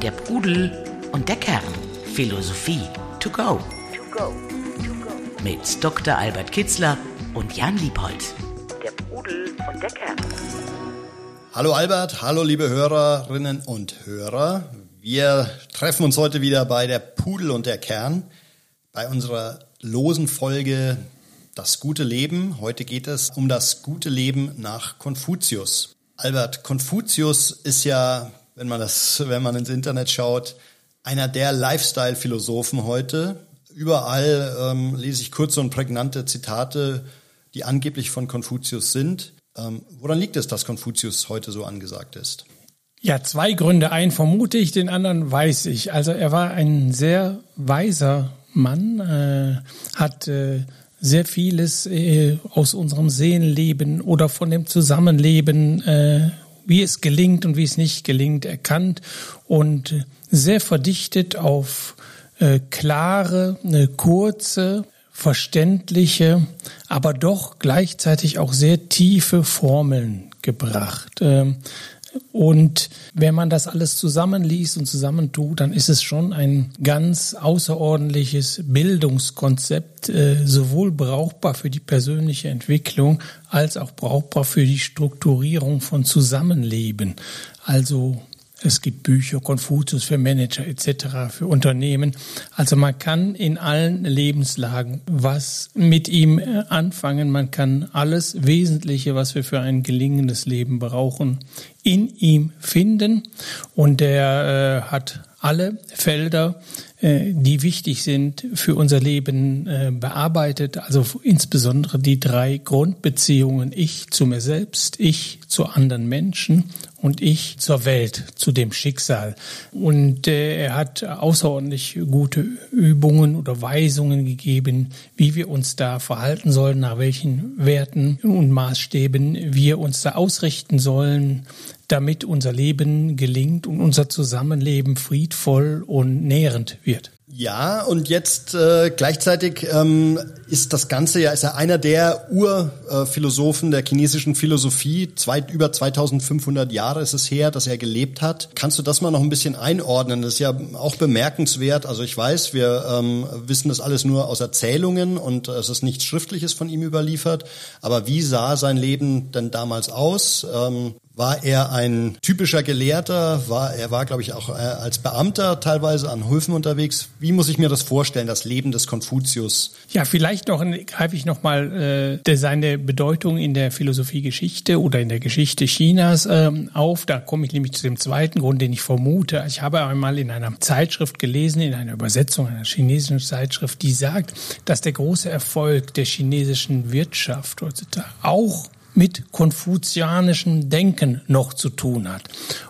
Der Pudel und der Kern. Philosophie to go. Mit Dr. Albert Kitzler und Jan Liebold. Der Pudel und der Kern. Hallo Albert, hallo liebe Hörerinnen und Hörer. Wir treffen uns heute wieder bei der Pudel und der Kern bei unserer losen Folge Das gute Leben. Heute geht es um das gute Leben nach Konfuzius. Albert, Konfuzius ist ja, wenn man das, wenn man ins Internet schaut, einer der Lifestyle-Philosophen heute. Überall ähm, lese ich kurze und prägnante Zitate, die angeblich von Konfuzius sind. Ähm, woran liegt es, dass Konfuzius heute so angesagt ist? Ja, zwei Gründe. Einen vermute ich, den anderen weiß ich. Also er war ein sehr weiser Mann, äh, hat äh, sehr vieles äh, aus unserem Seelenleben oder von dem Zusammenleben, äh, wie es gelingt und wie es nicht gelingt, erkannt und sehr verdichtet auf äh, klare, eine kurze, verständliche, aber doch gleichzeitig auch sehr tiefe Formeln gebracht. Ähm, und wenn man das alles zusammenliest und zusammentut, dann ist es schon ein ganz außerordentliches Bildungskonzept, äh, sowohl brauchbar für die persönliche Entwicklung als auch brauchbar für die Strukturierung von Zusammenleben. Also es gibt Bücher, Konfuzius für Manager etc., für Unternehmen. Also man kann in allen Lebenslagen was mit ihm äh, anfangen. Man kann alles Wesentliche, was wir für ein gelingendes Leben brauchen, in ihm finden. Und er äh, hat alle Felder, äh, die wichtig sind für unser Leben, äh, bearbeitet. Also insbesondere die drei Grundbeziehungen. Ich zu mir selbst, ich zu anderen Menschen und ich zur Welt, zu dem Schicksal. Und äh, er hat außerordentlich gute Übungen oder Weisungen gegeben, wie wir uns da verhalten sollen, nach welchen Werten und Maßstäben wir uns da ausrichten sollen, damit unser Leben gelingt und unser Zusammenleben friedvoll und nährend wird. Ja, und jetzt äh, gleichzeitig ähm, ist das Ganze ja, ist er einer der Urphilosophen der chinesischen Philosophie. Zwei, über 2500 Jahre ist es her, dass er gelebt hat. Kannst du das mal noch ein bisschen einordnen? Das ist ja auch bemerkenswert. Also ich weiß, wir ähm, wissen das alles nur aus Erzählungen und es ist nichts Schriftliches von ihm überliefert. Aber wie sah sein Leben denn damals aus? Ähm, war er ein typischer Gelehrter? War, er war, glaube ich, auch äh, als Beamter teilweise an Höfen unterwegs. Wie muss ich mir das vorstellen, das Leben des Konfuzius? Ja, vielleicht noch greife ich nochmal äh, seine Bedeutung in der Philosophiegeschichte oder in der Geschichte Chinas äh, auf. Da komme ich nämlich zu dem zweiten Grund, den ich vermute. Ich habe einmal in einer Zeitschrift gelesen, in einer Übersetzung einer chinesischen Zeitschrift, die sagt, dass der große Erfolg der chinesischen Wirtschaft heutzutage auch mit konfuzianischem Denken noch zu tun hat.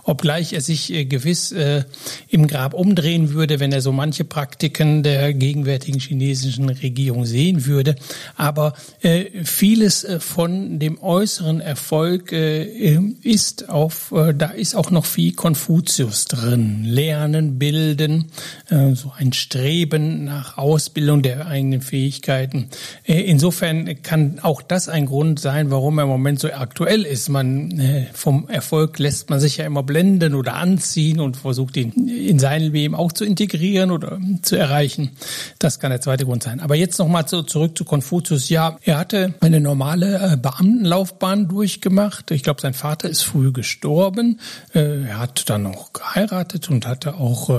Obgleich er sich äh, gewiss äh, im Grab umdrehen würde, wenn er so manche Praktiken der gegenwärtigen chinesischen Regierung sehen würde. Aber äh, vieles von dem äußeren Erfolg ist auf, da ist auch noch viel Konfuzius drin. Lernen, bilden, so ein Streben nach Ausbildung der eigenen Fähigkeiten. insofern kann auch das ein Grund sein, warum er Moment so aktuell ist. Man äh, vom Erfolg lässt man sich ja immer blenden oder anziehen und versucht ihn in sein Leben auch zu integrieren oder zu erreichen. Das kann der zweite Grund sein. Aber jetzt nochmal zu, zurück zu Konfuzius. Ja, er hatte eine normale äh, Beamtenlaufbahn durchgemacht. Ich glaube, sein Vater ist früh gestorben. Äh, er hat dann noch geheiratet und hatte auch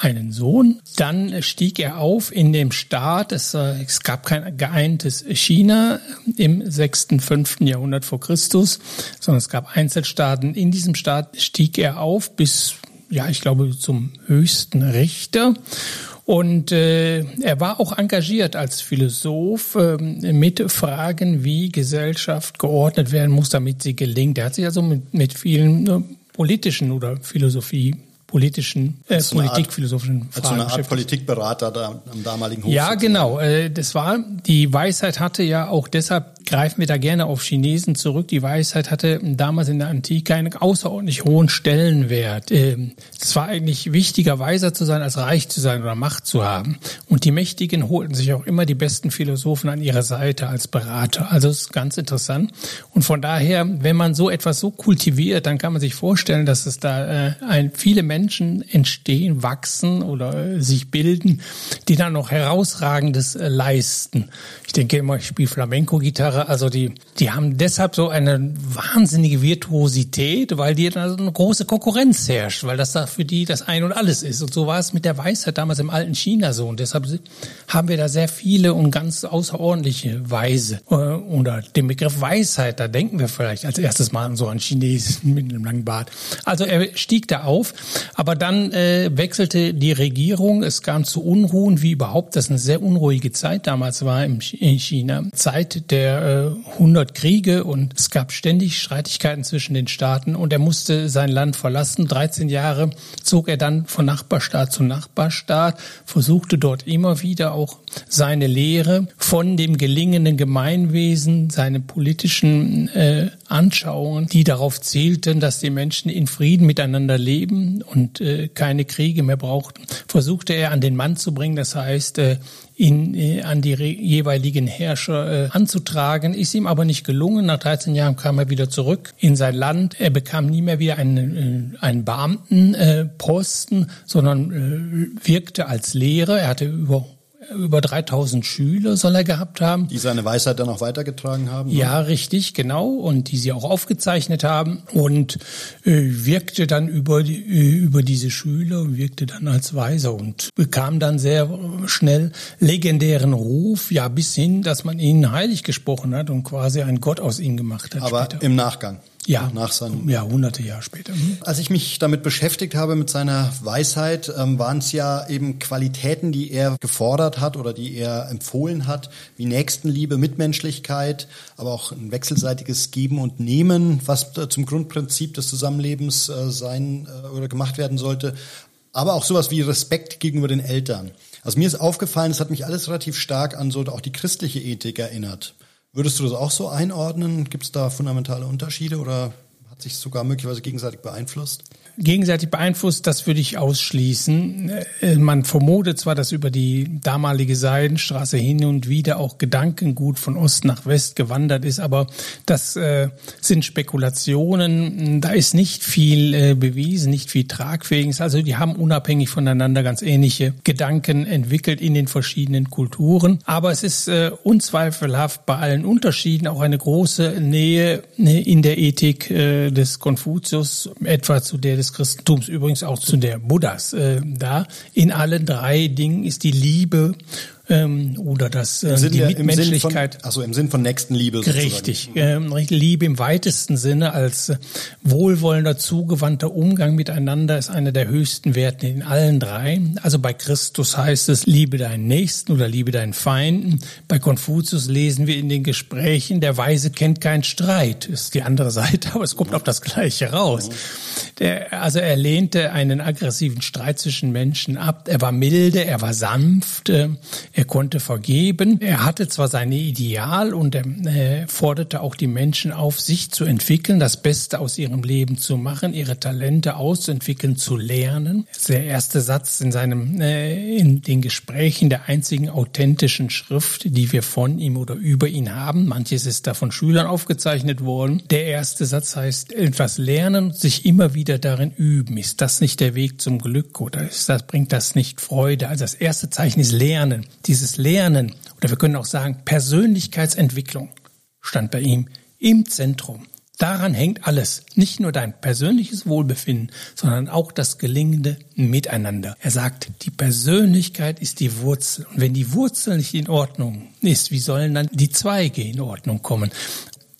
einen Sohn. Dann stieg er auf in dem Staat. Es, es gab kein geeintes China im sechsten, fünften Jahrhundert vor Christus, sondern es gab Einzelstaaten. In diesem Staat stieg er auf bis, ja, ich glaube, zum höchsten Richter. Und äh, er war auch engagiert als Philosoph äh, mit Fragen, wie Gesellschaft geordnet werden muss, damit sie gelingt. Er hat sich also mit, mit vielen äh, politischen oder Philosophie politischen, äh, politikphilosophischen Fragen. Als so eine Art Politikberater da am damaligen Hof. Ja, genau. Äh, das war, die Weisheit hatte ja auch deshalb greifen wir da gerne auf Chinesen zurück. Die Weisheit hatte damals in der Antike einen außerordentlich hohen Stellenwert. Ähm, es war eigentlich wichtiger, weiser zu sein, als reich zu sein oder Macht zu haben. Und die Mächtigen holten sich auch immer die besten Philosophen an ihre Seite als Berater. Also es ist ganz interessant. Und von daher, wenn man so etwas so kultiviert, dann kann man sich vorstellen, dass es da äh, viele Menschen entstehen, wachsen oder äh, sich bilden, die dann noch herausragendes äh, leisten. Ich denke immer, ich spiele Flamenco-Gitarre, also die, die haben deshalb so eine wahnsinnige Virtuosität, weil die da so eine große Konkurrenz herrscht, weil das da für die das Ein und Alles ist. Und so war es mit der Weisheit damals im alten China so. Und deshalb haben wir da sehr viele und ganz außerordentliche Weise. Äh, oder den Begriff Weisheit, da denken wir vielleicht als erstes mal so an Chinesen mit einem langen Bart. Also er stieg da auf, aber dann äh, wechselte die Regierung. Es kam zu Unruhen, wie überhaupt das eine sehr unruhige Zeit damals war in China. Zeit der äh, 100 Kriege und es gab ständig Streitigkeiten zwischen den Staaten und er musste sein Land verlassen. 13 Jahre zog er dann von Nachbarstaat zu Nachbarstaat, versuchte dort immer wieder auch seine Lehre von dem gelingenden Gemeinwesen, seine politischen äh, Anschauungen, die darauf zielten, dass die Menschen in Frieden miteinander leben und äh, keine Kriege mehr brauchten, versuchte er an den Mann zu bringen. Das heißt, äh, ihn äh, an die jeweiligen Herrscher äh, anzutragen. Ist ihm aber nicht gelungen. Nach 13 Jahren kam er wieder zurück in sein Land. Er bekam nie mehr wieder einen, äh, einen Beamtenposten, sondern wirkte als Lehrer. Er hatte über über 3000 Schüler soll er gehabt haben. Die seine Weisheit dann auch weitergetragen haben? Ne? Ja, richtig, genau. Und die sie auch aufgezeichnet haben. Und äh, wirkte dann über, die, äh, über diese Schüler, wirkte dann als Weiser und bekam dann sehr schnell legendären Ruf, ja, bis hin, dass man ihn heilig gesprochen hat und quasi einen Gott aus ihm gemacht hat. Aber später. im Nachgang. Ja, nach seinem ja, hunderte Jahre später. Mhm. Als ich mich damit beschäftigt habe mit seiner Weisheit, ähm, waren es ja eben Qualitäten, die er gefordert hat oder die er empfohlen hat, wie Nächstenliebe, Mitmenschlichkeit, aber auch ein wechselseitiges Geben und Nehmen, was äh, zum Grundprinzip des Zusammenlebens äh, sein äh, oder gemacht werden sollte. Aber auch sowas wie Respekt gegenüber den Eltern. Also mir ist aufgefallen, es hat mich alles relativ stark an so auch die christliche Ethik erinnert. Würdest du das auch so einordnen? Gibt es da fundamentale Unterschiede oder hat sich sogar möglicherweise gegenseitig beeinflusst? Gegenseitig beeinflusst, das würde ich ausschließen. Äh, man vermutet zwar, dass über die damalige Seidenstraße hin und wieder auch Gedankengut von Ost nach West gewandert ist, aber das äh, sind Spekulationen. Da ist nicht viel äh, bewiesen, nicht viel tragfähiges. Also die haben unabhängig voneinander ganz ähnliche Gedanken entwickelt in den verschiedenen Kulturen. Aber es ist äh, unzweifelhaft bei allen Unterschieden auch eine große Nähe ne, in der Ethik äh, des Konfuzius, etwa zu der des Christentums, übrigens auch zu der Buddhas äh, da. In allen drei Dingen ist die Liebe ähm, oder das äh, die Mitmenschlichkeit. also im Sinn von Nächstenliebe. Sozusagen. Richtig, ähm, Liebe im weitesten Sinne als wohlwollender, zugewandter Umgang miteinander ist einer der höchsten Werte in allen drei. Also bei Christus heißt es, liebe deinen Nächsten oder liebe deinen Feinden. Bei Konfuzius lesen wir in den Gesprächen, der Weise kennt keinen Streit. Ist die andere Seite, aber es kommt auf das Gleiche raus. Der, also er lehnte einen aggressiven Streit zwischen Menschen ab. Er war milde, er war sanft, äh, er konnte vergeben. Er hatte zwar seine Ideal und er äh, forderte auch die Menschen auf, sich zu entwickeln, das Beste aus ihrem Leben zu machen, ihre Talente auszuentwickeln, zu lernen. Der erste Satz in seinem, äh, in den Gesprächen der einzigen authentischen Schrift, die wir von ihm oder über ihn haben. Manches ist da von Schülern aufgezeichnet worden. Der erste Satz heißt, etwas lernen, sich immer wieder darin üben. Ist das nicht der Weg zum Glück oder ist das, bringt das nicht Freude? Also das erste Zeichen ist Lernen dieses Lernen oder wir können auch sagen Persönlichkeitsentwicklung stand bei ihm im Zentrum. Daran hängt alles, nicht nur dein persönliches Wohlbefinden, sondern auch das gelingende Miteinander. Er sagt, die Persönlichkeit ist die Wurzel. Und wenn die Wurzel nicht in Ordnung ist, wie sollen dann die Zweige in Ordnung kommen?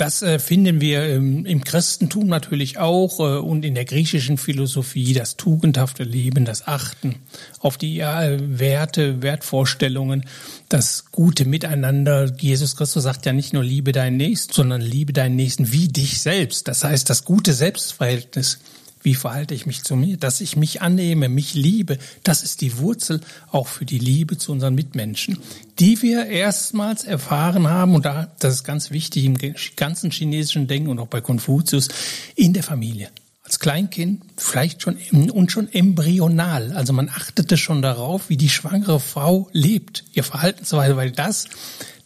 Das äh, finden wir ähm, im Christentum natürlich auch äh, und in der griechischen Philosophie, das tugendhafte Leben, das Achten auf die äh, Werte, Wertvorstellungen, das gute Miteinander. Jesus Christus sagt ja nicht nur liebe deinen Nächsten, sondern liebe deinen Nächsten wie dich selbst. Das heißt, das gute Selbstverhältnis Wie verhalte ich mich zu mir? Dass ich mich annehme, mich liebe. Das ist die Wurzel auch für die Liebe zu unseren Mitmenschen, die wir erstmals erfahren haben. Und da, das ist ganz wichtig im ganzen chinesischen Denken und auch bei Konfuzius, in der Familie als Kleinkind vielleicht schon und schon embryonal. Also man achtete schon darauf, wie die schwangere Frau lebt, ihr Verhaltensweise, weil das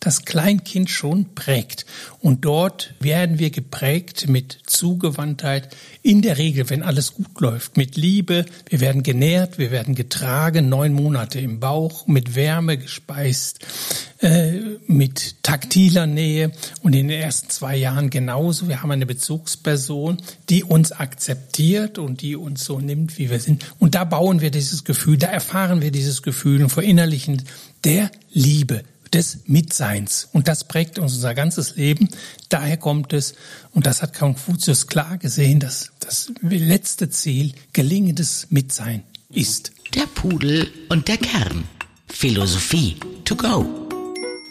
das Kleinkind schon prägt. Und dort werden wir geprägt mit Zugewandtheit, in der Regel, wenn alles gut läuft, mit Liebe. Wir werden genährt, wir werden getragen, neun Monate im Bauch, mit Wärme gespeist, äh, mit taktiler Nähe und in den ersten zwei Jahren genauso. Wir haben eine Bezugsperson, die uns akzeptiert und die uns so nimmt, wie wir sind. Und da bauen wir dieses Gefühl, da erfahren wir dieses Gefühl und verinnerlichen der Liebe des Mitseins. Und das prägt uns unser ganzes Leben. Daher kommt es, und das hat Konfuzius klar gesehen, dass das letzte Ziel gelingendes Mitsein ist. Der Pudel und der Kern. Philosophie to go.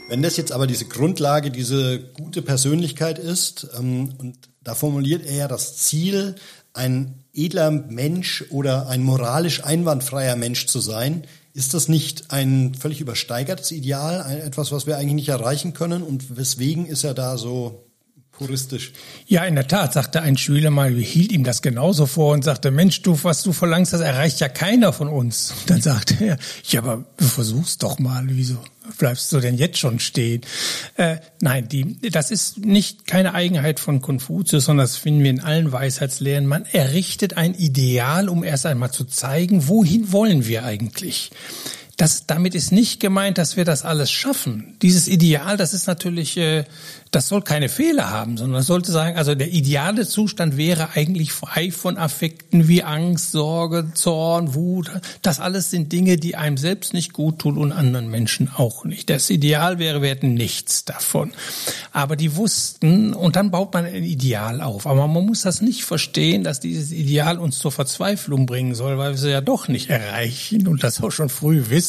Wenn das jetzt aber diese Grundlage, diese gute Persönlichkeit ist, ähm, und da formuliert er ja das Ziel, ein edler Mensch oder ein moralisch einwandfreier Mensch zu sein, ist das nicht ein völlig übersteigertes Ideal, etwas, was wir eigentlich nicht erreichen können? Und weswegen ist er da so puristisch? Ja, in der Tat, sagte ein Schüler mal, hielt ihm das genauso vor und sagte, Mensch, du, was du verlangst, das erreicht ja keiner von uns. Und dann sagte er, ja, aber versuch's doch mal, wieso? bleibst du denn jetzt schon stehen? Äh, nein, die, das ist nicht keine Eigenheit von Konfuzius, sondern das finden wir in allen Weisheitslehren. Man errichtet ein Ideal, um erst einmal zu zeigen, wohin wollen wir eigentlich. Das, damit ist nicht gemeint, dass wir das alles schaffen. Dieses Ideal, das ist natürlich äh, das soll keine Fehler haben, sondern sollte sagen, also der ideale Zustand wäre eigentlich frei von Affekten wie Angst, Sorge, Zorn, Wut. Das alles sind Dinge, die einem selbst nicht gut tun und anderen Menschen auch nicht. Das Ideal wäre, wir hätten nichts davon. Aber die wussten, und dann baut man ein Ideal auf. Aber man muss das nicht verstehen, dass dieses Ideal uns zur Verzweiflung bringen soll, weil wir sie ja doch nicht erreichen und das auch schon früh wissen,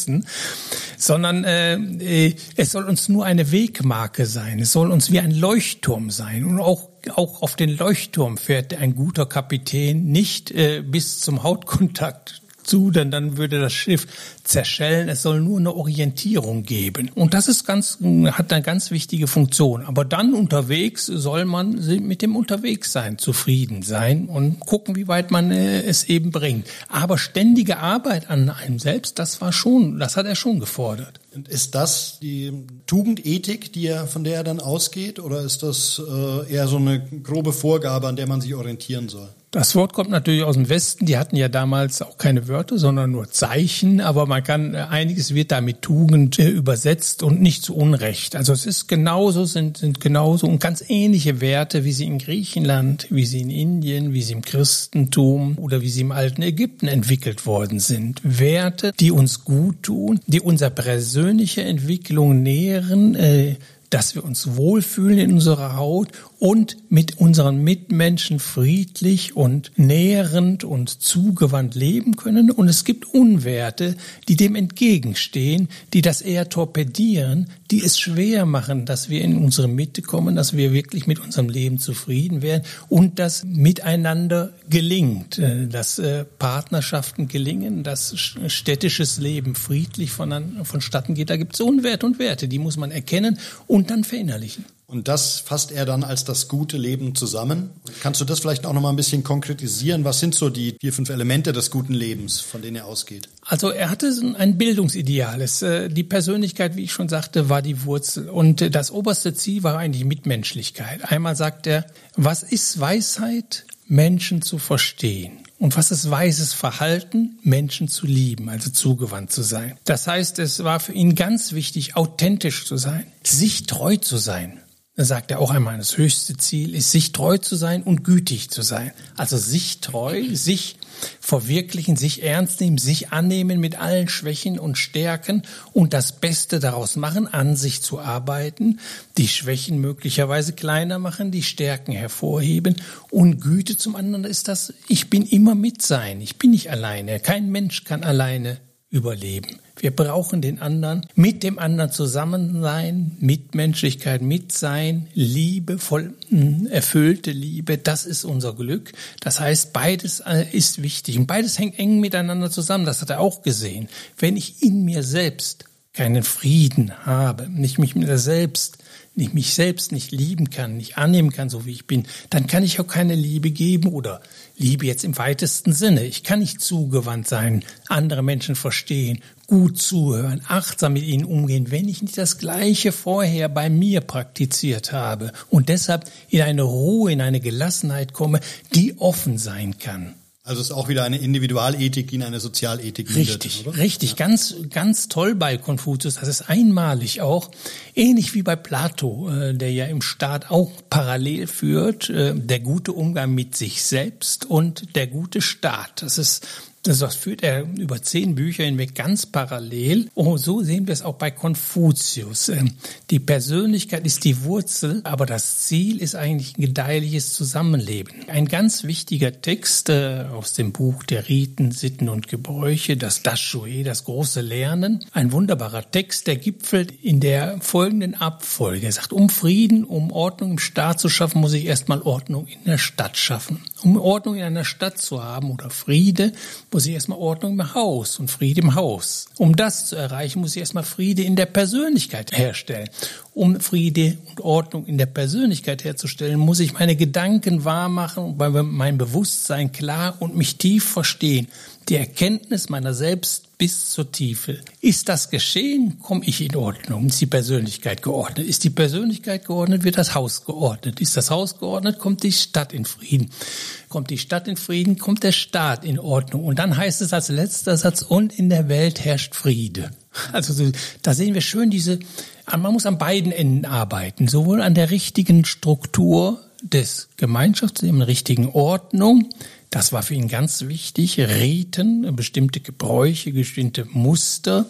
sondern äh, äh es soll uns nur eine Wegmarke sein. Es soll uns wie ein Leuchtturm sein. Und auch, auch auf den Leuchtturm fährt ein guter Kapitän nicht äh, bis zum Hautkontakt zu, denn dann würde das Schiff zerschellen. Es soll nur eine Orientierung geben. Und das ist ganz, hat eine ganz wichtige Funktion. Aber dann unterwegs soll man mit dem Unterwegssein zufrieden sein und gucken, wie weit man äh, es eben bringt. Aber ständige Arbeit an einem selbst, das war schon, das hat er schon gefordert. Ist das die Tugendethik, die er, von der er dann ausgeht, oder ist das äh, eher so eine grobe Vorgabe, an der man sich orientieren soll? Das Wort kommt natürlich aus dem Westen. Die hatten ja damals auch keine Wörter, sondern nur Zeichen. Aber man kann, äh, einiges wird da mit Tugend äh, übersetzt und nicht zu Unrecht. Also es ist genauso, sind, sind genauso und ganz ähnliche Werte, wie sie in Griechenland, wie sie in Indien, wie sie im Christentum oder wie sie im alten Ägypten entwickelt worden sind. Werte, die uns gut tun, die unser persönliche Entwicklung nähren, äh, dass wir uns wohlfühlen in unserer Haut und mit unseren Mitmenschen friedlich und nährend und zugewandt leben können. Und es gibt Unwerte, die dem entgegenstehen, die das eher torpedieren, die es schwer machen, dass wir in unsere Mitte kommen, dass wir wirklich mit unserem Leben zufrieden werden und dass miteinander gelingt, äh, dass äh, Partnerschaften gelingen, dass städtisches Leben friedlich vonstatten geht. Da gibt es Unwerte und Werte, die muss man erkennen und dann verinnerlichen. Und das fasst er dann als das gute Leben zusammen. Kannst du das vielleicht auch noch mal ein bisschen konkretisieren? Was sind so die vier, fünf Elemente des guten Lebens, von denen er ausgeht? Also er hatte ein Bildungsideal. Äh, die Persönlichkeit, wie ich schon sagte, war die Wurzel. Und äh, das oberste Ziel war eigentlich Mitmenschlichkeit. Einmal sagt er, was ist Weisheit? Menschen zu verstehen. Und was ist weises Verhalten? Menschen zu lieben, also zugewandt zu sein. Das heißt, es war für ihn ganz wichtig, authentisch zu sein, sich treu zu sein. Da sagt er auch einmal, das höchste Ziel ist, sich treu zu sein und gütig zu sein. Also sich treu, sich verwirklichen, sich ernst nehmen, sich annehmen mit allen Schwächen und Stärken und das Beste daraus machen, an sich zu arbeiten, die Schwächen möglicherweise kleiner machen, die Stärken hervorheben und Güte zum anderen ist das, ich bin immer mit sein, ich bin nicht alleine, kein Mensch kann alleine überleben. Wir brauchen den anderen, mit dem anderen zusammen sein, Mitmenschlichkeit, Mitsein, Liebe, voll hm, erfüllte Liebe, das ist unser Glück. Das heißt, beides äh, ist wichtig und beides hängt eng miteinander zusammen. Das hat er auch gesehen. Wenn ich in mir selbst keinen Frieden habe, nicht mich mit mir selbst nicht mich selbst nicht lieben kann, nicht annehmen kann, so wie ich bin, dann kann ich auch keine Liebe geben oder Liebe jetzt im weitesten Sinne. Ich kann nicht zugewandt sein, andere Menschen verstehen, gut zuhören, achtsam mit ihnen umgehen, wenn ich nicht das Gleiche vorher bei mir praktiziert habe und deshalb in eine Ruhe, in eine Gelassenheit komme, die offen sein kann. Also es ist auch wieder eine Individualethik, die in eine Sozialethik mündet. Richtig, oder? richtig, ja. ganz, ganz toll bei Konfuzius. Das ist einmalig auch, ähnlich wie bei Plato, äh, der ja im Staat auch parallel führt, äh, der gute Umgang mit sich selbst und der gute Staat. Das ist das führt er über zehn Bücher hinweg ganz parallel. Und so sehen wir es auch bei Konfuzius. Ähm, die Persönlichkeit ist die Wurzel, aber das Ziel ist eigentlich ein gedeihliches Zusammenleben. Ein ganz wichtiger Text äh, aus dem Buch der Riten, Sitten und Gebräuche, das Dashue, das große Lernen. Ein wunderbarer Text, der gipfelt in der folgenden Abfolge. Er sagt, um Frieden, um Ordnung im Staat zu schaffen, muss ich erstmal Ordnung in der Stadt schaffen. Um Ordnung in einer Stadt zu haben oder Friede, muss ich erstmal Ordnung im Haus und Friede im Haus. Um das zu erreichen, muss ich erstmal Friede in der Persönlichkeit herstellen. Um Friede und Ordnung in der Persönlichkeit herzustellen, muss ich meine Gedanken wahr machen, mein Bewusstsein klar und mich tief verstehen die Erkenntnis meiner selbst bis zur Tiefe. Ist das geschehen, komme ich in Ordnung. Ist die Persönlichkeit geordnet? Ist die Persönlichkeit geordnet, wird das Haus geordnet. Ist das Haus geordnet, kommt die Stadt in Frieden. Kommt die Stadt in Frieden, kommt der Staat in Ordnung. Und dann heißt es als letzter Satz, und in der Welt herrscht Friede. Also da sehen wir schön diese, man muss an beiden Enden arbeiten, sowohl an der richtigen Struktur des Gemeinschafts, der richtigen Ordnung, das war für ihn ganz wichtig. Riten, bestimmte Gebräuche, bestimmte Muster,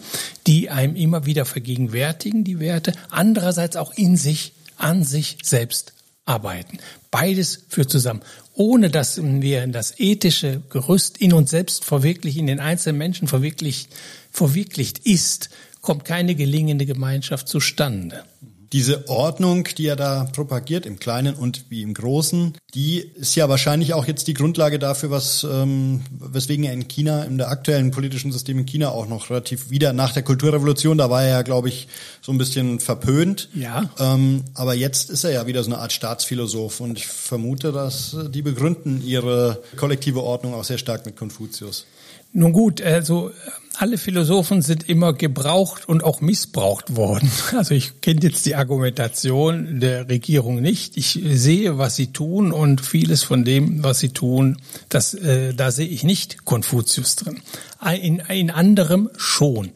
die einem immer wieder vergegenwärtigen, die Werte. Andererseits auch in sich, an sich selbst arbeiten. Beides führt zusammen. Ohne dass wir das ethische Gerüst in uns selbst verwirklicht, in den einzelnen Menschen verwirklicht, verwirklicht ist, kommt keine gelingende Gemeinschaft zustande diese Ordnung, die er da propagiert, im Kleinen und wie im Großen, die ist ja wahrscheinlich auch jetzt die Grundlage dafür, was ähm, weswegen er in China, in der aktuellen politischen System in China auch noch relativ wieder nach der Kulturrevolution, da war er ja, glaube ich, so ein bisschen verpönt. Ja. Ähm, aber jetzt ist er ja wieder so eine Art Staatsphilosoph und ich vermute, dass die begründen ihre kollektive Ordnung auch sehr stark mit Konfuzius. Nun gut, also alle Philosophen sind immer gebraucht und auch missbraucht worden. Also ich kenne jetzt die Argumentation der Regierung nicht. Ich sehe, was sie tun und vieles von dem, was sie tun, das, äh, da sehe ich nicht Konfuzius drin. In, in anderem schon.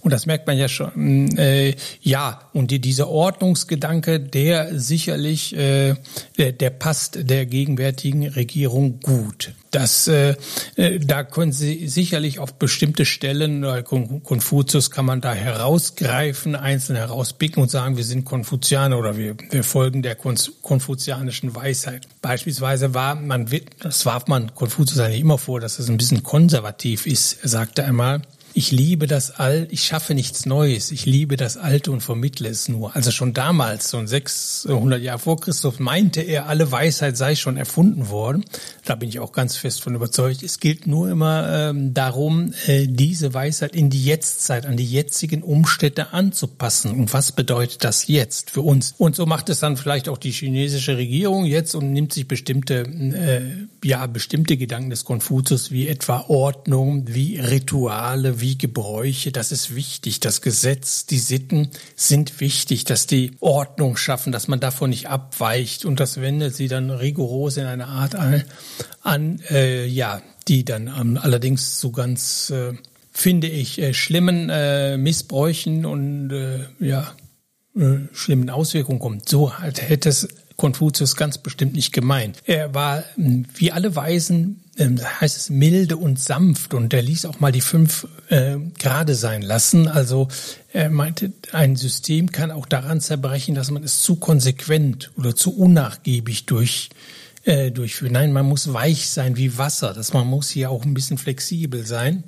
Und das merkt man ja schon. Äh, ja, und die, dieser Ordnungsgedanke, der sicherlich, äh, der, der passt der gegenwärtigen Regierung gut. Das, äh, äh da können Sie sicherlich auf bestimmte Stellen, äh, Konfuzius kann man da herausgreifen, einzeln herauspicken und sagen, wir sind Konfuzianer oder wir, wir folgen der konfuzianischen Weisheit. Beispielsweise war man, das warf man Konfuzius eigentlich immer vor, dass es ein bisschen konservativ ist. Er sagte einmal, ich liebe das Alt, ich schaffe nichts Neues, ich liebe das Alte und vermittle es nur. Also schon damals, so 600 Jahre vor Christus, meinte er, alle Weisheit sei schon erfunden worden. Da bin ich auch ganz fest von überzeugt. Es gilt nur immer ähm, darum, äh, diese Weisheit in die Jetztzeit, an die jetzigen Umstände anzupassen. Und was bedeutet das jetzt für uns? Und so macht es dann vielleicht auch die chinesische Regierung jetzt und nimmt sich bestimmte, äh, ja, bestimmte Gedanken des Konfuzius wie etwa Ordnung, wie Rituale, wie Gebräuche, das ist wichtig. Das Gesetz, die Sitten sind wichtig, dass die Ordnung schaffen, dass man davon nicht abweicht und das wendet sie dann rigoros in eine Art an, an äh, ja, die dann ähm, allerdings so ganz, äh, finde ich, äh, schlimmen äh, Missbräuchen und äh, ja, äh, schlimmen Auswirkungen kommt. So hätte es Konfuzius ganz bestimmt nicht gemeint. Er war wie alle Weisen, äh, heißt es milde und sanft und er ließ auch mal die fünf äh, gerade sein lassen. Also er meinte, ein System kann auch daran zerbrechen, dass man es zu konsequent oder zu unnachgiebig durch äh, durchführen. Nein, man muss weich sein wie Wasser. Das man muss hier auch ein bisschen flexibel sein.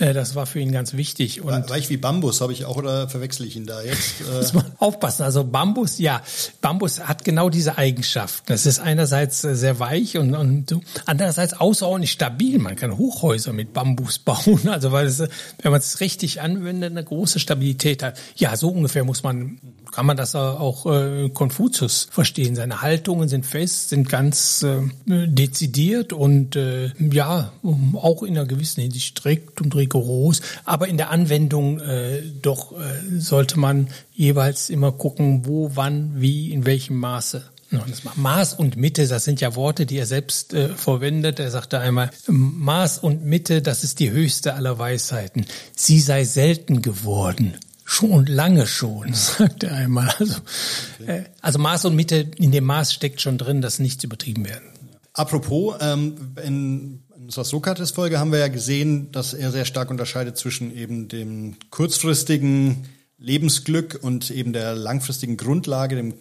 Äh, das war für ihn ganz wichtig. Und Weich wie Bambus habe ich auch oder verwechsel ich ihn da jetzt? Äh muss man aufpassen. Also Bambus, ja, Bambus hat genau diese Eigenschaft. Das ist einerseits äh, sehr weich und, und andererseits außerordentlich stabil. Man kann Hochhäuser mit Bambus bauen. Also weil es, wenn man es richtig anwendet, eine große Stabilität hat. Ja, so ungefähr muss man kann man das auch äh, Konfuzius verstehen. Seine Haltungen sind fest, sind ganz äh, dezidiert und äh, ja, auch in einer gewissen Hinsicht strikt und rigoros. Aber in der Anwendung äh, doch äh, sollte man jeweils immer gucken, wo, wann, wie, in welchem Maße. Maß und Mitte, das sind ja Worte, die er selbst äh, verwendet. Er sagte einmal, Maß und Mitte, das ist die höchste aller Weisheiten. Sie sei selten geworden. Schon lange schon, sagt er einmal. Also, äh, also Maß und Mitte, in dem Maß steckt schon drin, dass nichts übertrieben werden. Apropos, ähm, in unserer Sokrates-Folge haben wir ja gesehen, dass er sehr stark unterscheidet zwischen eben dem kurzfristigen Lebensglück und eben der langfristigen Grundlage, dem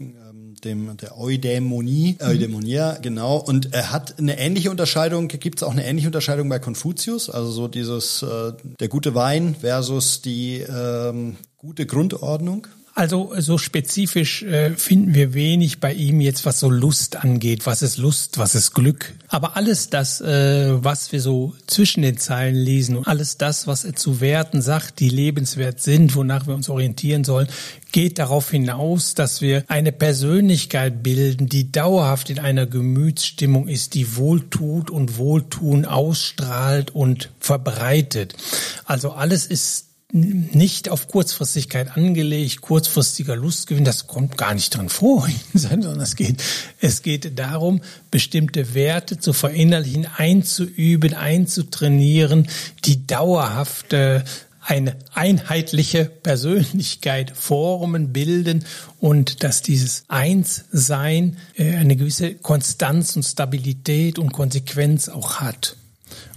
dem der Eudämonie, mhm. Eudämonia, genau. Und er hat eine ähnliche Unterscheidung, gibt es auch eine ähnliche Unterscheidung bei Konfuzius, also so dieses äh, der gute Wein versus die ähm, gute Grundordnung. Also so spezifisch äh, finden wir wenig bei ihm jetzt, was so Lust angeht. Was ist Lust, was ist Glück? Aber alles das, äh, was wir so zwischen den Zeilen lesen und alles das, was er zu Werten sagt, die lebenswert sind, wonach wir uns orientieren sollen, geht darauf hinaus, dass wir eine Persönlichkeit bilden, die dauerhaft in einer Gemütsstimmung ist, die wohltut und Wohltun ausstrahlt und verbreitet. Also alles ist nicht auf Kurzfristigkeit angelegt, kurzfristiger Lustgewinn, das kommt gar nicht drin vor, sondern es geht, es geht darum, bestimmte Werte zu verinnerlichen, einzuüben, einzutrainieren, die dauerhaft äh, eine einheitliche Persönlichkeit formen, bilden und dass dieses Einssein äh, eine gewisse Konstanz und Stabilität und Konsequenz auch hat.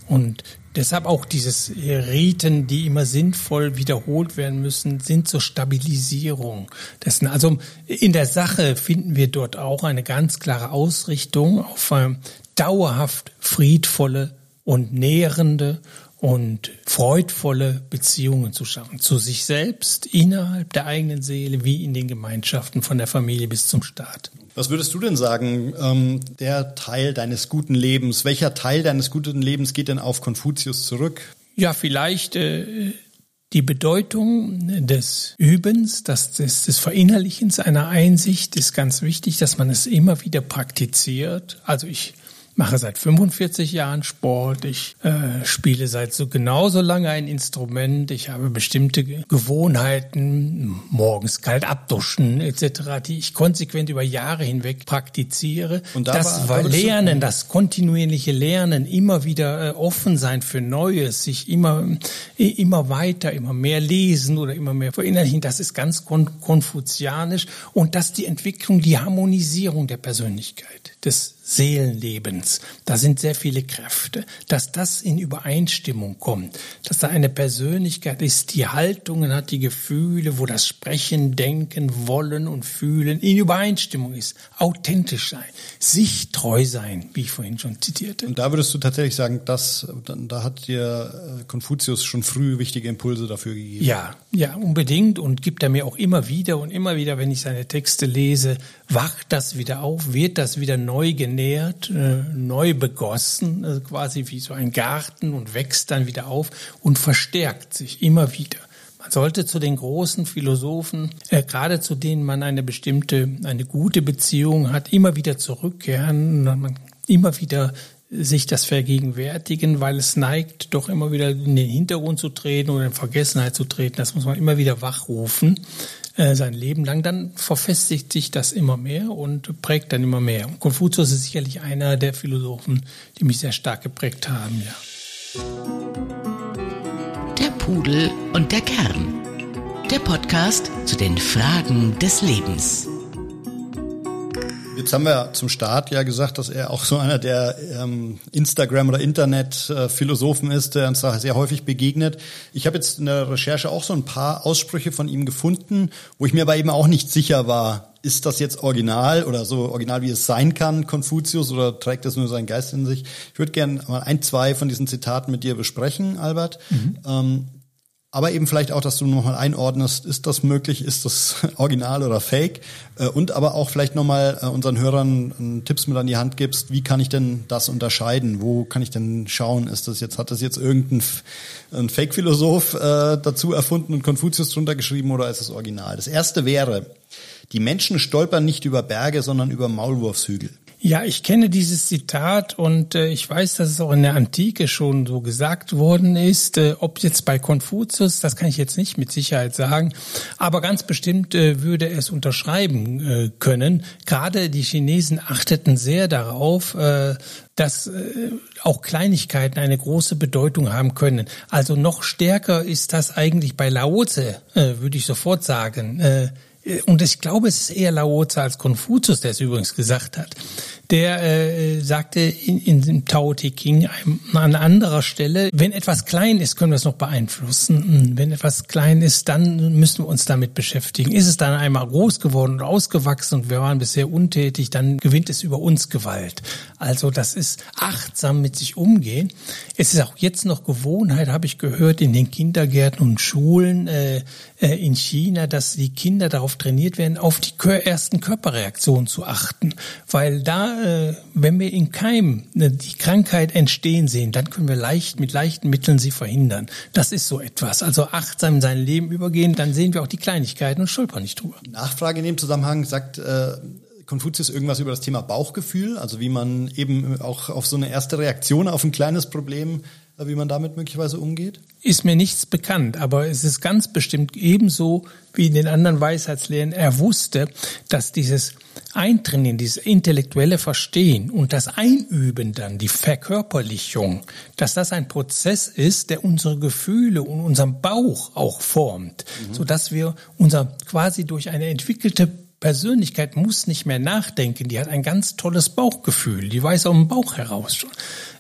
Und Deshalb auch dieses Riten, die immer sinnvoll wiederholt werden müssen, sind zur Stabilisierung dessen. Also in der Sache finden wir dort auch eine ganz klare Ausrichtung auf ähm, dauerhaft friedvolle und nährende und freudvolle Beziehungen zu schaffen. Zu sich selbst, innerhalb der eigenen Seele, wie in den Gemeinschaften von der Familie bis zum Staat. Was würdest du denn sagen, ähm, der Teil deines guten Lebens, welcher Teil deines guten Lebens geht denn auf Konfuzius zurück? Ja, vielleicht äh, die Bedeutung des Übens, das, des, des Verinnerlichens einer Einsicht ist ganz wichtig, dass man es immer wieder praktiziert. Also ich mache seit 45 Jahren Sport, ich äh, spiele seit so genauso lange ein Instrument, ich habe bestimmte Gewohnheiten, morgens kalt abduschen etc., die ich konsequent über Jahre hinweg praktiziere. Und da das war, Lernen, das kontinuierliche Lernen, immer wieder äh, offen sein für Neues, sich immer, immer weiter, immer mehr lesen oder immer mehr verinnerlichen, das ist ganz kon konfuzianisch und das die Entwicklung, die Harmonisierung der Persönlichkeit, des Seelenlebens. Da sind sehr viele Kräfte. Dass das in Übereinstimmung kommt, dass da eine Persönlichkeit ist, die Haltungen hat, die Gefühle, wo das Sprechen, Denken, Wollen und Fühlen in Übereinstimmung ist. Authentisch sein, sich treu sein, wie ich vorhin schon zitierte. Und da würdest du tatsächlich sagen, dass, da hat dir äh, Konfuzius schon früh wichtige Impulse dafür gegeben. Ja, ja, unbedingt und gibt er mir auch immer wieder und immer wieder, wenn ich seine Texte lese, wacht das wieder auf, wird das wieder neu genährt genährt, äh, neu begossen, also quasi wie so ein Garten und wächst dann wieder auf und verstärkt sich immer wieder. Man sollte zu den großen Philosophen, äh, gerade zu denen man eine bestimmte, eine gute Beziehung hat, immer wieder zurückkehren, immer wieder sich das vergegenwärtigen, weil es neigt, doch immer wieder in den Hintergrund zu treten oder in Vergessenheit zu treten. Das muss man immer wieder wachrufen. Äh, sein Leben lang, dann verfestigt sich das immer mehr und prägt dann immer mehr. Und Konfuzius ist sicherlich einer der Philosophen, die mich sehr stark geprägt haben, ja. Der Pudel und der Kern. Der Podcast zu den Fragen des Lebens. Jetzt haben wir zum Start ja gesagt, dass er auch so einer der ähm, Instagram- oder Internet-Philosophen ist, der uns da sehr häufig begegnet. Ich habe jetzt in der Recherche auch so ein paar Aussprüche von ihm gefunden, wo ich mir aber eben auch nicht sicher war, ist das jetzt original oder so original, wie es sein kann, Konfuzius, oder trägt das nur seinen Geist in sich? Ich würde gerne mal ein, zwei von diesen Zitaten mit dir besprechen, Albert. Mhm. Ähm, aber eben vielleicht auch, dass du nochmal einordnest, ist das möglich, ist das original oder fake? Äh, und aber auch vielleicht nochmal äh, unseren Hörern äh, Tipps mit an die Hand gibst, wie kann ich denn das unterscheiden? Wo kann ich denn schauen, ist das jetzt, hat das jetzt irgendein ein Fake-Philosoph dazu erfunden und Konfuzius drunter geschrieben oder ist es original? Das erste wäre, die Menschen stolpern nicht über Berge, sondern über Maulwurfshügel. Ja, ich kenne dieses Zitat und äh, ich weiß, dass es auch in der Antike schon so gesagt worden ist. Äh, ob jetzt bei Konfuzius, das kann ich jetzt nicht mit Sicherheit sagen, aber ganz bestimmt äh, würde es unterschreiben äh, können. Gerade die Chinesen achteten sehr darauf, äh, dass äh, auch Kleinigkeiten eine große Bedeutung haben können. Also noch stärker ist das eigentlich bei Laoze, würde ich sofort sagen. Äh, und ich glaube, es ist eher Laozi als Konfuzius, der es übrigens gesagt hat der äh, sagte in, in dem Tao Te King an anderer Stelle, wenn etwas klein ist, können wir es noch beeinflussen. Wenn etwas klein ist, dann müssen wir uns damit beschäftigen. Ist es dann einmal groß geworden und ausgewachsen und wir waren bisher untätig, dann gewinnt es über uns Gewalt. Also das ist achtsam mit sich umgehen. Es ist auch jetzt noch Gewohnheit, habe ich gehört, in den Kindergärten und Schulen äh, äh, in China, dass die Kinder darauf trainiert werden, auf die ersten Körperreaktionen zu achten, weil da äh, wenn wir in Keim äh, die Krankheit entstehen sehen, dann können wir leicht mit leichten Mitteln sie verhindern. Das ist so etwas. Also achtsam in sein Leben übergehen, dann sehen wir auch die Kleinigkeiten und stolpern nicht drüber. Nachfrage in dem Zusammenhang sagt äh, Konfuzius irgendwas über das Thema Bauchgefühl, also wie man eben auch auf so eine erste Reaktion auf ein kleines Problem wie man damit möglicherweise umgeht? Ist mir nichts bekannt, aber es ist ganz bestimmt ebenso wie in den anderen Weisheitslehren. Er wusste, dass dieses Eintrainieren, dieses intellektuelle Verstehen und das Einüben dann, die Verkörperlichung, dass das ein Prozess ist, der unsere Gefühle und unseren Bauch auch formt, mhm. so dass wir unser quasi durch eine entwickelte Persönlichkeit muss nicht mehr nachdenken, die hat ein ganz tolles Bauchgefühl, die weiß aus dem Bauch heraus schon,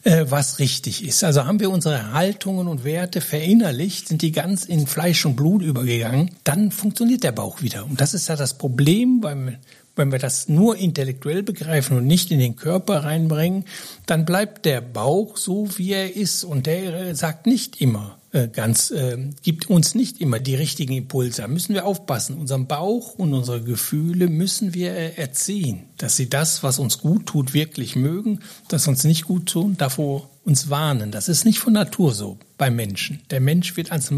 äh, was richtig ist. Also haben wir unsere Haltungen und Werte verinnerlicht, sind die ganz in Fleisch und Blut übergegangen, dann funktioniert der Bauch wieder. Und das ist ja das Problem beim wenn wir das nur intellektuell begreifen und nicht in den Körper reinbringen, dann bleibt der Bauch so, wie er ist. Und der sagt nicht immer, ganz, äh, gibt uns nicht immer die richtigen Impulse. Da müssen wir aufpassen. Unseren Bauch und unsere Gefühle müssen wir äh, erziehen, dass sie das, was uns gut tut, wirklich mögen, das uns nicht gut tun, davor uns warnen. Das ist nicht von Natur so beim Menschen. Der Mensch wird als,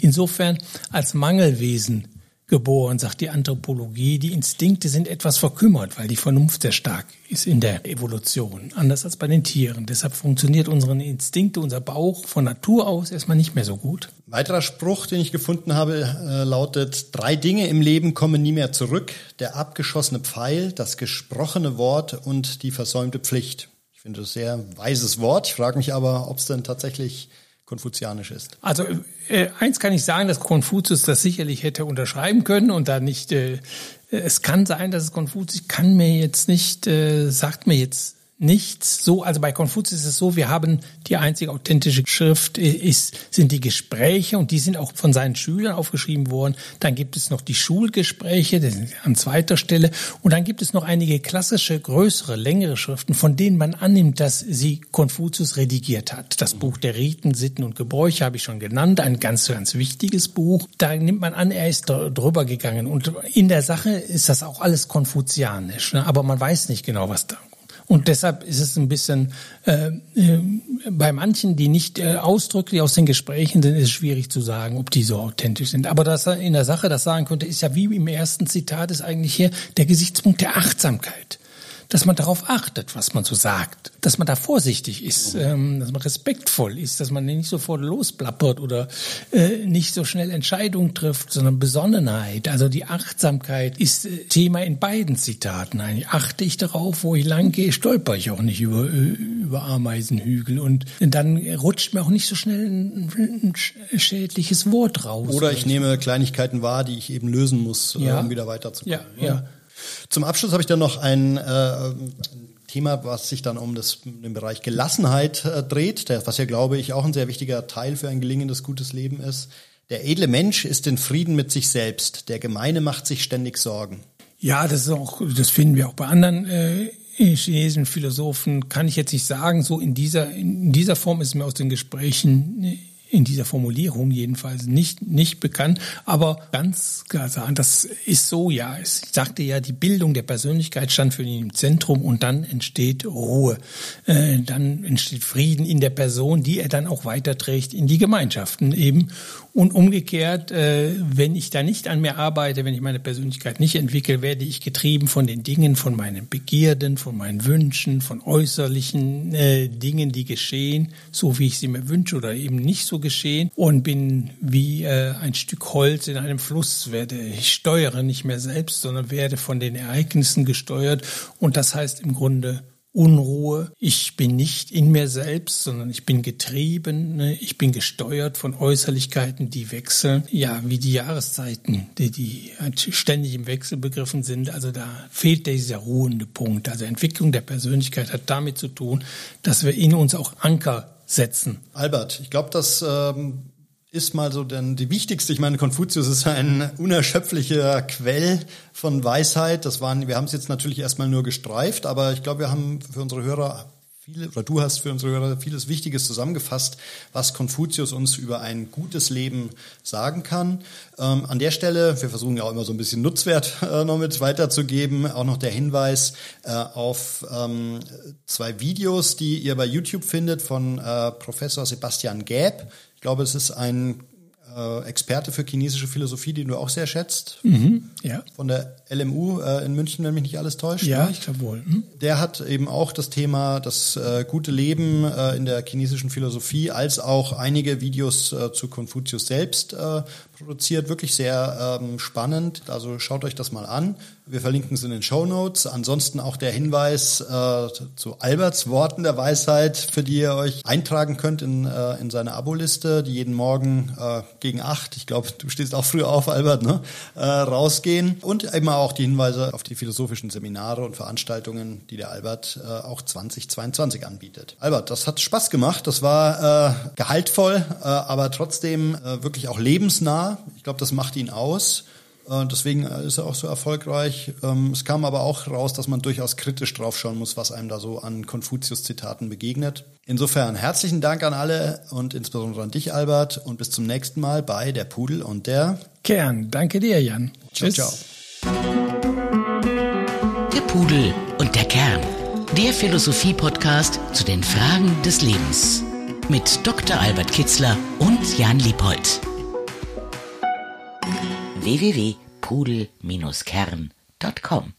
insofern als Mangelwesen geboren, sagt die Anthropologie. Die Instinkte sind etwas verkümmert, weil die Vernunft sehr stark ist in der Evolution, anders als bei den Tieren. Deshalb funktioniert unsere Instinkte, unser Bauch von Natur aus erstmal nicht mehr so gut. Weiterer Spruch, den ich gefunden habe, äh, lautet, drei Dinge im Leben kommen nie mehr zurück. Der abgeschossene Pfeil, das gesprochene Wort und die versäumte Pflicht. Ich finde das sehr weises Wort. Ich frage mich aber, ob es denn tatsächlich konfuzianisch ist. Also äh, eins kann ich sagen, dass Konfuzius das sicherlich hätte unterschreiben können und da nicht. Äh, es kann sein, dass es Konfuzius kann mir jetzt nicht, äh, sagt mir jetzt nichts so, also bei Konfuzius ist es so, wir haben die einzige authentische Schrift äh, ist, sind die Gespräche und die sind auch von seinen Schülern aufgeschrieben worden. Dann gibt es noch die Schulgespräche, die sind an zweiter Stelle. Und dann gibt es noch einige klassische, größere, längere Schriften, von denen man annimmt, dass sie Konfuzius redigiert hat. Das Buch der Riten, Sitten und Gebräuche habe ich schon genannt, ein ganz, ganz wichtiges Buch. Da nimmt man an, er ist drüber gegangen. Und in der Sache ist das auch alles konfuzianisch, ne? aber man weiß nicht genau, was da und deshalb ist es ein bisschen äh, äh, bei manchen, die nicht äh, ausdrücklich aus den Gesprächen sind, ist es schwierig zu sagen, ob die so authentisch sind. Aber dass er in der Sache das sagen könnte, ist ja wie im ersten Zitat ist eigentlich hier der Gesichtspunkt der Achtsamkeit dass man darauf achtet, was man so sagt, dass man da vorsichtig ist, ähm, dass man respektvoll ist, dass man nicht sofort losplappert oder äh, nicht so schnell Entscheidungen trifft, sondern Besonnenheit. Also die Achtsamkeit ist äh, Thema in beiden Zitaten. Eigentlich achte ich darauf, wo ich lang gehe, stolper ich auch nicht über, äh, über Ameisenhügel und dann rutscht mir auch nicht so schnell ein, ein schädliches Wort raus. Oder ich nehme Kleinigkeiten wahr, die ich eben lösen muss, äh, ja. um wieder weiterzukommen. Ja, ja. Zum Abschluss habe ich dann noch ein, äh, Thema, was sich dann um das, den Bereich Gelassenheit äh, dreht, der, was ja, glaube ich, auch ein sehr wichtiger Teil für ein gelingendes, gutes Leben ist. Der edle Mensch ist in Frieden mit sich selbst, der Gemeine macht sich ständig Sorgen. Ja, das ist auch, das finden wir auch bei anderen äh, chinesischen Philosophen. Kann ich jetzt nicht sagen. So in dieser in dieser Form ist mir aus den Gesprächen in dieser Formulierung jedenfalls nicht, nicht bekannt, aber ganz klar sagen, das ist so, ja, ich sagte ja, die Bildung der Persönlichkeit stand für ihn im Zentrum und dann entsteht Ruhe, äh, dann entsteht Frieden in der Person, die er dann auch weiterträgt in die Gemeinschaften eben und umgekehrt, äh, wenn ich da nicht an mir arbeite, wenn ich meine Persönlichkeit nicht entwickle, werde ich getrieben von den Dingen, von meinen Begierden, von meinen Wünschen, von äußerlichen äh, Dingen, die geschehen, so wie ich sie mir wünsche oder eben nicht so geschehen. Und bin wie äh, ein Stück Holz in einem Fluss, werde ich steuere nicht mehr selbst, sondern werde von den Ereignissen gesteuert. Und das heißt im Grunde Unruhe. Ich bin nicht in mir selbst, sondern ich bin getrieben. Ne? Ich bin gesteuert von Äußerlichkeiten, die wechseln. Ja, wie die Jahreszeiten, die, die ständig im Wechsel begriffen sind. Also da fehlt dieser ruhende Punkt. Also Entwicklung der Persönlichkeit hat damit zu tun, dass wir in uns auch Anker setzen. Albert, ich glaube, dass ähm, ist mal so denn die wichtigste. Ich meine, Konfuzius ist ein unerschöpflicher Quell von Weisheit. Das waren, wir haben es jetzt natürlich erstmal nur gestreift, aber ich glaube, wir haben für unsere Hörer viele, oder du hast für unsere Hörer vieles Wichtiges zusammengefasst, was Konfuzius uns über ein gutes Leben sagen kann. Ähm, an der Stelle, wir versuchen ja auch immer so ein bisschen Nutzwert äh, noch mit weiterzugeben, auch noch der Hinweis äh, auf ähm, zwei Videos, die ihr bei YouTube findet von äh, Professor Sebastian Gäb. Ich glaube, es ist ein äh, Experte für chinesische Philosophie, den du auch sehr schätzt. Mhm, ja. Von der LMU äh, in München, wenn mich nicht alles täuscht. Ja, ne? ich glaube wohl. Mhm. Der hat eben auch das Thema das äh, gute Leben äh, in der chinesischen Philosophie als auch einige Videos äh, zu Konfuzius selbst äh, produziert. Wirklich sehr ähm, spannend. Also schaut euch das mal an. Wir verlinken es in den Show Notes. Ansonsten auch der Hinweis äh, zu Alberts Worten der Weisheit, für die ihr euch eintragen könnt in, äh, in seine Aboliste, die jeden Morgen äh, gegen acht, ich glaube, du stehst auch früher auf, Albert, ne, äh, rausgehen. Und immer auch die Hinweise auf die philosophischen Seminare und Veranstaltungen, die der Albert äh, auch 2022 anbietet. Albert, das hat Spaß gemacht. Das war äh, gehaltvoll, äh, aber trotzdem äh, wirklich auch lebensnah. Ich glaube, das macht ihn aus. Äh, deswegen ist er auch so erfolgreich. Ähm, es kam aber auch raus, dass man durchaus kritisch draufschauen muss, was einem da so an Konfuzius-Zitaten begegnet. Insofern herzlichen Dank an alle und insbesondere an dich, Albert. Und bis zum nächsten Mal bei Der Pudel und der Kern. Danke dir, Jan. Ciao, ciao. Der Pudel und der Kern. Der Philosophie-Podcast zu den Fragen des Lebens. Mit Dr. Albert Kitzler und Jan Liebold www.pudel-kern.com